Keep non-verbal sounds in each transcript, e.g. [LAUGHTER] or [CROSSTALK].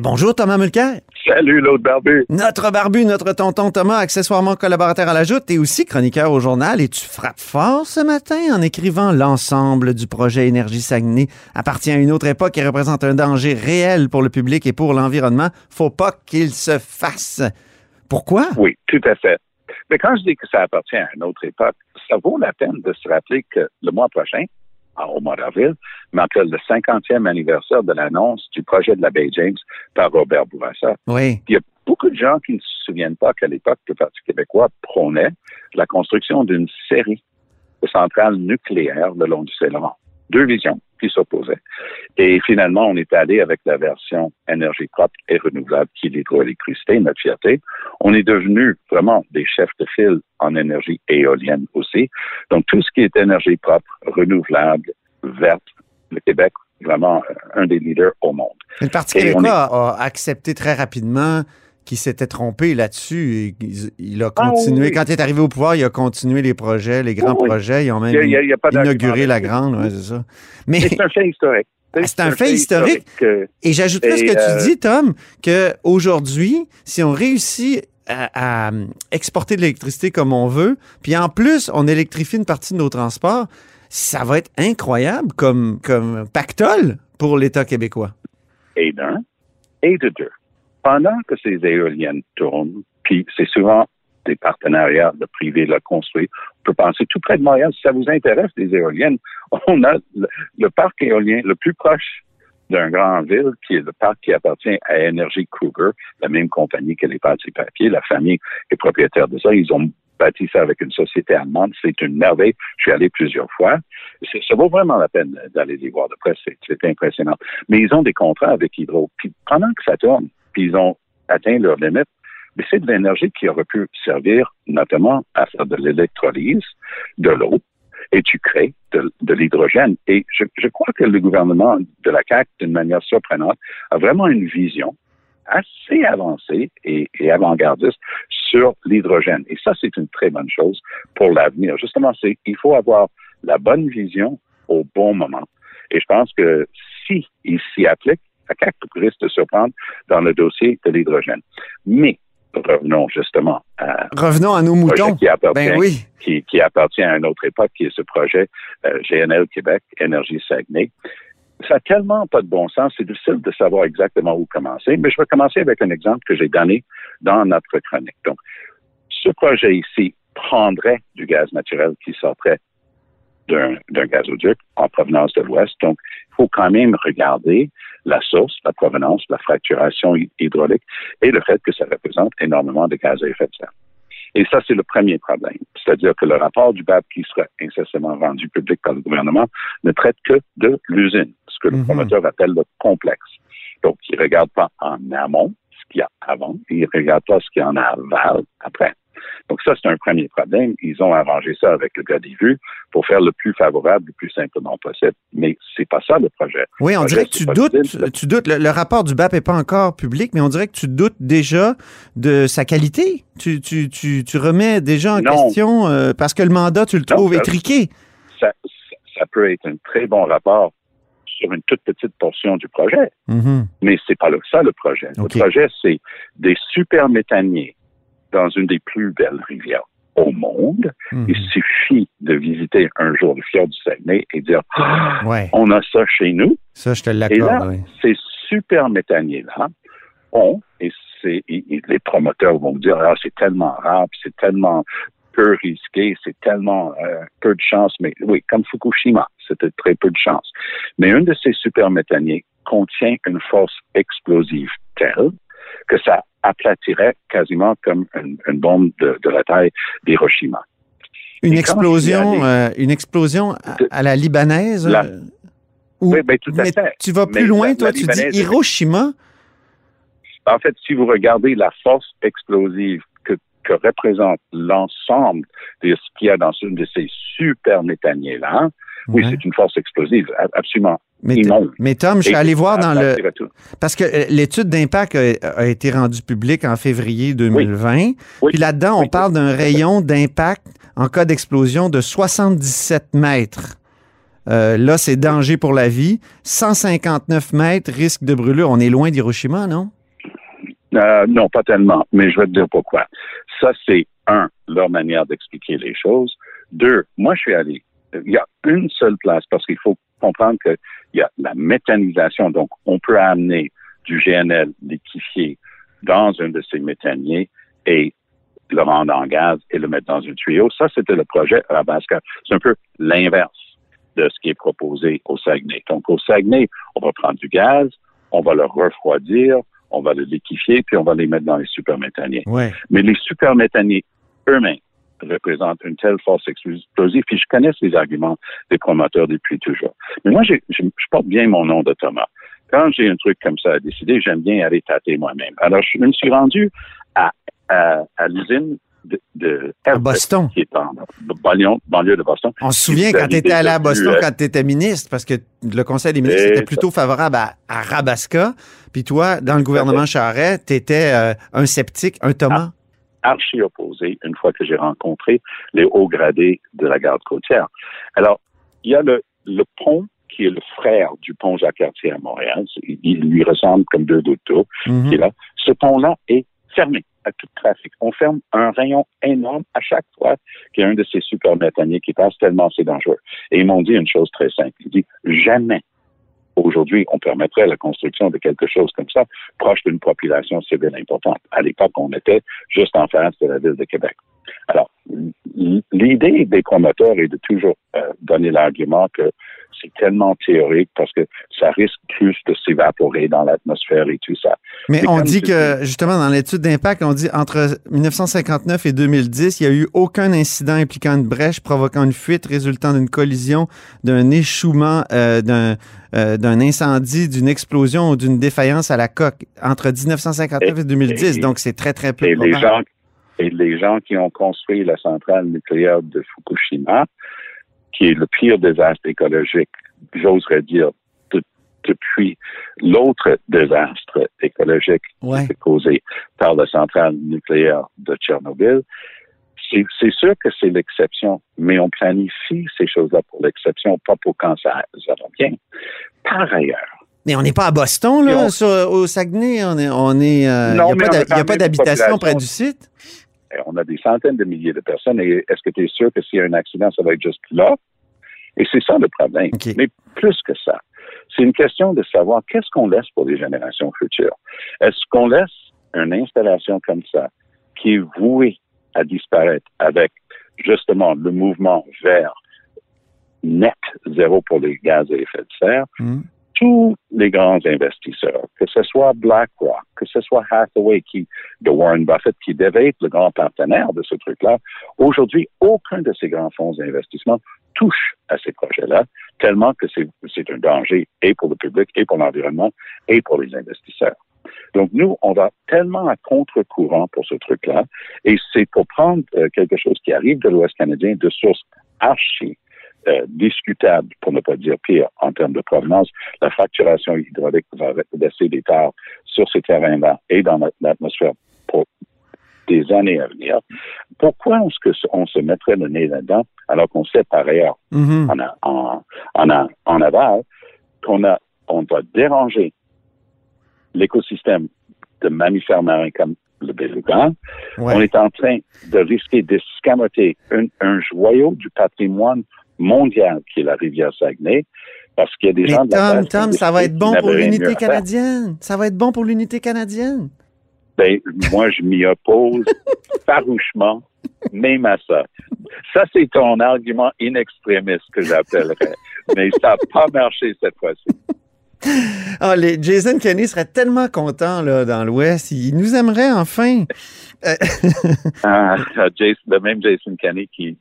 bonjour Thomas Mulcair. Salut l'autre barbu. Notre barbu, notre tonton Thomas, accessoirement collaborateur à la Joute et aussi chroniqueur au journal. Et tu frappes fort ce matin en écrivant l'ensemble du projet Énergie Saguenay appartient à une autre époque et représente un danger réel pour le public et pour l'environnement. Faut pas qu'il se fasse. Pourquoi? Oui, tout à fait. Mais quand je dis que ça appartient à une autre époque, ça vaut la peine de se rappeler que le mois prochain, au mois d'avril, marque le 50e anniversaire de l'annonce du projet de la baie James par Robert Bourassa. Oui. Il y a beaucoup de gens qui ne se souviennent pas qu'à l'époque, le Parti québécois prônait la construction d'une série de centrales nucléaires le long du Saint-Laurent. Deux visions qui s'opposaient. Et finalement, on est allé avec la version énergie propre et renouvelable qui est l'hydroélectricité, notre fierté. On est devenu vraiment des chefs de file en énergie éolienne aussi. Donc, tout ce qui est énergie propre, renouvelable, verte, le Québec, vraiment un des leaders au monde. Le Parti québécois a accepté très rapidement qu'il s'était trompé là-dessus. Il, il a Ah, continué. oui. Quand il est arrivé au pouvoir, il a continué les projets, les grands Oui, oui. projets. Ils ont même Il y a- il y pas inauguré la grande, ouais, c'est ça. Mais C'est un fait historique. [LAUGHS] Ah, c'est un fait historique. euh, Et j'ajouterais ce que euh, tu dis, Tom, que aujourd'hui, si on réussit à, à exporter de l'électricité comme on veut, puis en plus, on électrifie une partie de nos transports, ça va être incroyable comme, comme pactole pour l'État québécois. et d'un, et de deux. Pendant que ces éoliennes tournent, puis c'est souvent des partenariats de privés le construit, on peut penser tout près de Montréal, si ça vous intéresse, des éoliennes, on a le, parc éolien le plus proche d'un grand ville, qui est le parc qui appartient à Energy Kruger, la même compagnie que les pâtes papier. La famille est propriétaire de ça. Ils ont bâti ça avec une société allemande. C'est une merveille. Je suis allé plusieurs fois. Ça vaut vraiment la peine d'aller les voir de près. C'est impressionnant. Mais ils ont des contrats avec Hydro. Puis pendant que ça tourne, puis ils ont atteint leurs limites, mais c'est de l'énergie qui aurait pu servir notamment à faire de l'électrolyse, de l'eau, et tu crées de, l'hydrogène. Et je, crois que le gouvernement de la CAQ, d'une manière surprenante, a vraiment une vision assez avancée et, et avant-gardiste sur l'hydrogène. Et ça, c'est une très bonne chose pour l'avenir. Justement, c'est il faut avoir la bonne vision au bon moment. Et je pense que si il s'y applique, la CAQ risque de se surprendre dans le dossier de l'hydrogène. Mais revenons justement à Revenons à nos moutons. qui appartient, Ben oui. qui, qui appartient à une autre époque, qui est ce projet euh, GNL Québec, Énergie Saguenay. Ça n'a tellement pas de bon sens, c'est difficile de savoir exactement où commencer, mais je vais commencer avec un exemple que j'ai donné dans notre chronique. Donc, ce projet ici prendrait du gaz naturel qui sortirait d'un gazoduc en provenance de l'Ouest. Donc, il faut quand même regarder la source, la provenance, la fracturation hy- hydraulique et le fait que ça représente énormément de gaz à effet de serre. Et ça, c'est le premier problème. C'est-à-dire que le rapport du BAP qui sera incessamment rendu public par le gouvernement ne traite que de l'usine, ce que le Mhm. promoteur appelle le complexe. Donc, il ne regarde pas en amont ce qu'il y a avant, et il ne regarde pas ce qu'il y a en aval après. Donc, ça, c'est un premier problème. Ils ont arrangé ça avec le gars des vues pour faire le plus favorable, le plus simplement possible. Mais c'est pas ça, le projet. Oui, on Projet, dirait que tu doutes, tu doutes. Le, le rapport du BAP n'est pas encore public, mais on dirait que tu doutes déjà de sa qualité. Tu, tu, tu, tu remets déjà en Non. question euh, parce que le mandat, tu le Non, trouves ça- étriqué. ça, ça, peut être un très bon rapport sur une toute petite portion du projet. Mhm. Mais c'est pas le- ça le projet. Le projet, c'est des super méthaniers dans une des plus belles rivières au monde. Mhm. Il suffit de visiter un jour le fjord du Saguenay et dire Ah, Ouais, on a ça chez nous. ça, je te Et l'accorde. oui. ces super méthaniers-là ont, et c'est, et- et les promoteurs vont dire, ah, c'est tellement rare, c'est tellement peu risqué, c'est tellement euh, peu de chance, mais oui, comme Fukushima, c'était très peu de chance. Mais un de ces super méthaniers contient une force explosive telle que ça aplatirait quasiment comme une, une bombe de, de la taille d'Hiroshima. Une Et explosion, euh, une explosion à, la libanaise. La- euh, ou- Oui, ben, tout à mais fait. tu vas plus Mais loin, la- toi, la tu libanaise, dis Hiroshima. En fait, si vous regardez la force explosive que, représente l'ensemble de ce qu'il y a dans une de ces super méthaniers-là, oui, Ouais. c'est une force explosive, absolument Mais, Tom, je suis allé voir dans le. Parce que euh, l'étude d'impact a, a été rendue publique en février 2020. Oui. Puis là-dedans, on Oui. parle d'un rayon d'impact en cas d'explosion de 77 mètres. Euh, là, c'est danger pour la vie. 159 mètres, risque de brûlure. On est loin d'Hiroshima, non? Euh, non, pas tellement, mais je vais te dire pourquoi. Ça, c'est un, leur manière d'expliquer les choses. Deux, moi, je suis allé. Il y a une seule place parce qu'il faut comprendre qu'il y a la méthanisation. Donc, on peut amener du GNL liquéfié dans un de ces méthaniers et le rendre en gaz et le mettre dans un tuyau. Ça, c'était le projet à la base. C'est un peu l'inverse de ce qui est proposé au Saguenay. Donc, au Saguenay, on va prendre du gaz, on va le refroidir, on va le liquéfier, puis on va les mettre dans les superméthaniers. Ouais. Mais les superméthaniers eux-mêmes représentent une telle force explosive, puis je connais ces arguments des promoteurs depuis toujours. Mais moi, je, je porte bien mon nom de Thomas. Quand j'ai un truc comme ça à décider, j'aime bien aller tâter moi-même. Alors, je me suis rendu à, à, à l'usine de, de À Herbert, Boston. qui est en banlieue, de Boston. On se souvient quand tu étais allé à Boston, euh, quand tu étais ministre, parce que le Conseil des ministres était plutôt favorable à, à Rabaska. Puis toi, dans le gouvernement Charest, tu étais un sceptique, un Thomas. Archi opposé une fois que j'ai rencontré les hauts gradés de la garde côtière. Alors, il y a le, le pont qui est le frère du pont Jacques-Cartier à Montréal. Il lui ressemble comme deux d'eau Mhm. est là. Ce pont-là est fermé à tout trafic. On ferme un rayon énorme à chaque fois qu'il y a un de ces super méthaniers qui passe tellement c'est dangereux. Et ils m'ont dit une chose très simple. Ils disent jamais aujourd'hui on permettrait la construction de quelque chose comme ça proche d'une population civile importante. À l'époque, on était juste en face de la ville de Québec. Alors, l'idée des promoteurs est de toujours euh, donner l'argument que c'est tellement théorique parce que ça risque plus de s'évaporer dans l'atmosphère et tout ça. Mais Mais on dit que, justement, dans l'étude d'impact, on dit entre 1959 et 2010, il n'y a eu aucun incident impliquant une brèche provoquant une fuite résultant d'une collision, d'un échouement, euh, d'un euh, d'un incendie, d'une explosion ou d'une défaillance à la coque entre 1959 et, 2010. et- Donc, c'est très, très peu Et les gens, et les gens qui ont construit la centrale nucléaire de Fukushima, qui est le pire désastre écologique, j'oserais dire, de- depuis l'autre désastre écologique Ouais. qui est causé par la centrale nucléaire de Tchernobyl, c'est sûr que c'est l'exception, mais on planifie ces choses-là pour l'exception, pas pour quand ça, ça va bien. Par ailleurs, Mais on n'est pas à Boston, là, on- sur- au Saguenay. On est, on est, euh, il Non, n'y a pas il a d'habitation près du site? On a des centaines de milliers de personnes et est-ce que tu es sûr que s'il y a un accident, ça va être juste là? Et c'est ça le problème. Mais plus que ça, c'est une question de savoir qu'est-ce qu'on laisse pour les générations futures. Est-ce qu'on laisse une installation comme ça qui est vouée à disparaître avec justement le mouvement vers net zéro pour les gaz à effet de serre, Mhm. Tous les grands investisseurs, que ce soit BlackRock, que ce soit Hathaway qui, de Warren Buffett, qui devait être le grand partenaire de ce truc-là, aujourd'hui, aucun de ces grands fonds d'investissement touche à ces projets-là, tellement que c'est un danger et pour le public, et pour l'environnement, et pour les investisseurs. Donc, nous, on va tellement à contre-courant pour ce truc-là, et c'est pour prendre euh, quelque chose qui arrive de l'Ouest canadien de source archi euh, discutable, pour ne pas dire pire, en termes de provenance, la fracturation hydraulique va laisser des tares sur ces terrains-là et dans la- l'atmosphère pour des années à venir. Pourquoi est-ce que se- on se mettrait le nez là-dedans alors qu'on sait par ailleurs Mhm. en, a- en, en, a- en aval qu'on a, on va déranger l'écosystème de mammifères marins comme le beluga. Ouais. On est en train de risquer d'escamoter un, un joyau du patrimoine mondial qui est la rivière Saguenay parce qu'il y a des Mais gens de la Tom, qui Tom, ça va être bon pour l'unité canadienne. Ça va être bon pour l'unité canadienne. Ben, moi, je m'y oppose [LAUGHS] farouchement, même à ça. Ça, c'est ton argument in extremis que j'appellerais. [LAUGHS] Mais ça n'a pas marché cette fois-ci. Ah, les, Jason Kenney serait tellement content là, dans l'Ouest. Il nous aimerait enfin. Euh, [LAUGHS] Ah, Jason- le même Jason Kenney qui,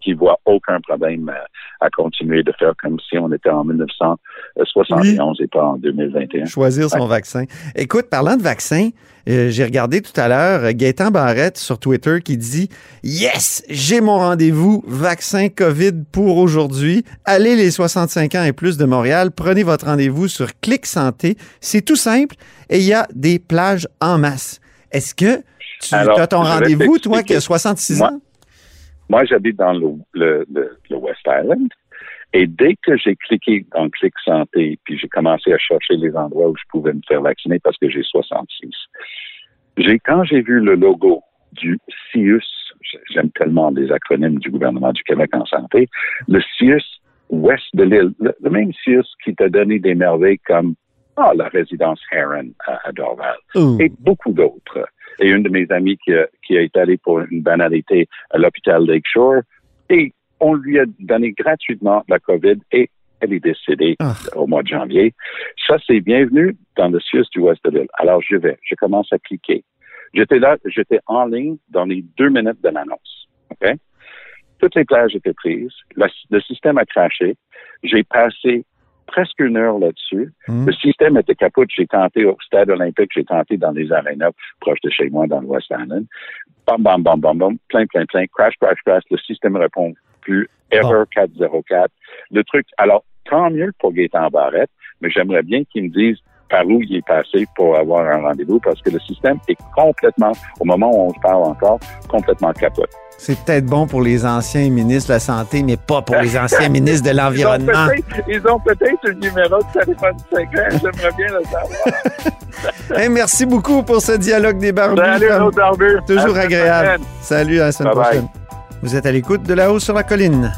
qui, voit aucun problème à, à, continuer de faire comme si on était en 1971 oui. et pas en 2021. Choisir son ouais. vaccin. Écoute, parlant de vaccin, euh, j'ai regardé tout à l'heure euh, Gaëtan Barrette sur Twitter qui dit Yes, j'ai mon rendez-vous vaccin COVID pour aujourd'hui. Allez les 65 ans et plus de Montréal, prenez votre rendez-vous sur Clic Santé. C'est tout simple et il y a des plages en masse. Est-ce que tu as ton rendez-vous, toi, qui as 66 moi, ans? Moi, j'habite dans le, le, le, le, West Island. Et dès que j'ai cliqué dans Clic Santé, puis j'ai commencé à chercher les endroits où je pouvais me faire vacciner parce que j'ai 66, j'ai, quand j'ai vu le logo du CIUS, j'aime tellement les acronymes du gouvernement du Québec en santé, le CIUS Ouest de l'île, le, le, même CIUS qui t'a donné des merveilles comme ah, la résidence Heron à, à Dorval et beaucoup d'autres. Et une de mes amies qui a, qui a été allée pour une banalité à l'hôpital Lakeshore et on lui a donné gratuitement la COVID et elle est décédée Ah. au mois de janvier. Ça, c'est bienvenu dans le CIUS du Ouest de l'île. Alors, je vais. Je commence à cliquer. J'étais là, j'étais en ligne dans les deux minutes de l'annonce. OK? Toutes les plages étaient prises. Le, le système a craché. J'ai passé presque une heure là-dessus. Mm. Le système était capote. J'ai tenté au stade olympique, j'ai tenté dans les arénas proches de chez moi, dans le West Island. Bam, bam, bam, bam, bam, plein, plein, plein. Crash, crash, crash. Le système répond plus. Error 404. Le truc, alors, tant mieux pour Gaétan Barrette, mais j'aimerais bien qu'il me dise par où il est passé pour avoir un rendez-vous parce que le système est complètement, au moment où on se parle encore, complètement capote. C'est peut-être bon pour les anciens ministres de la Santé, mais pas pour les anciens [LAUGHS] ministres de l'Environnement. Ils ont peut-être peut le numéro de téléphone de 5 ans. J'aimerais bien le savoir. [LAUGHS] hey, merci beaucoup pour ce dialogue des barbus. Salut, nos barbus. Toujours agréable. Salut, à la semaine bye prochaine. Bye. Vous êtes à l'écoute de La Haut sur la Colline.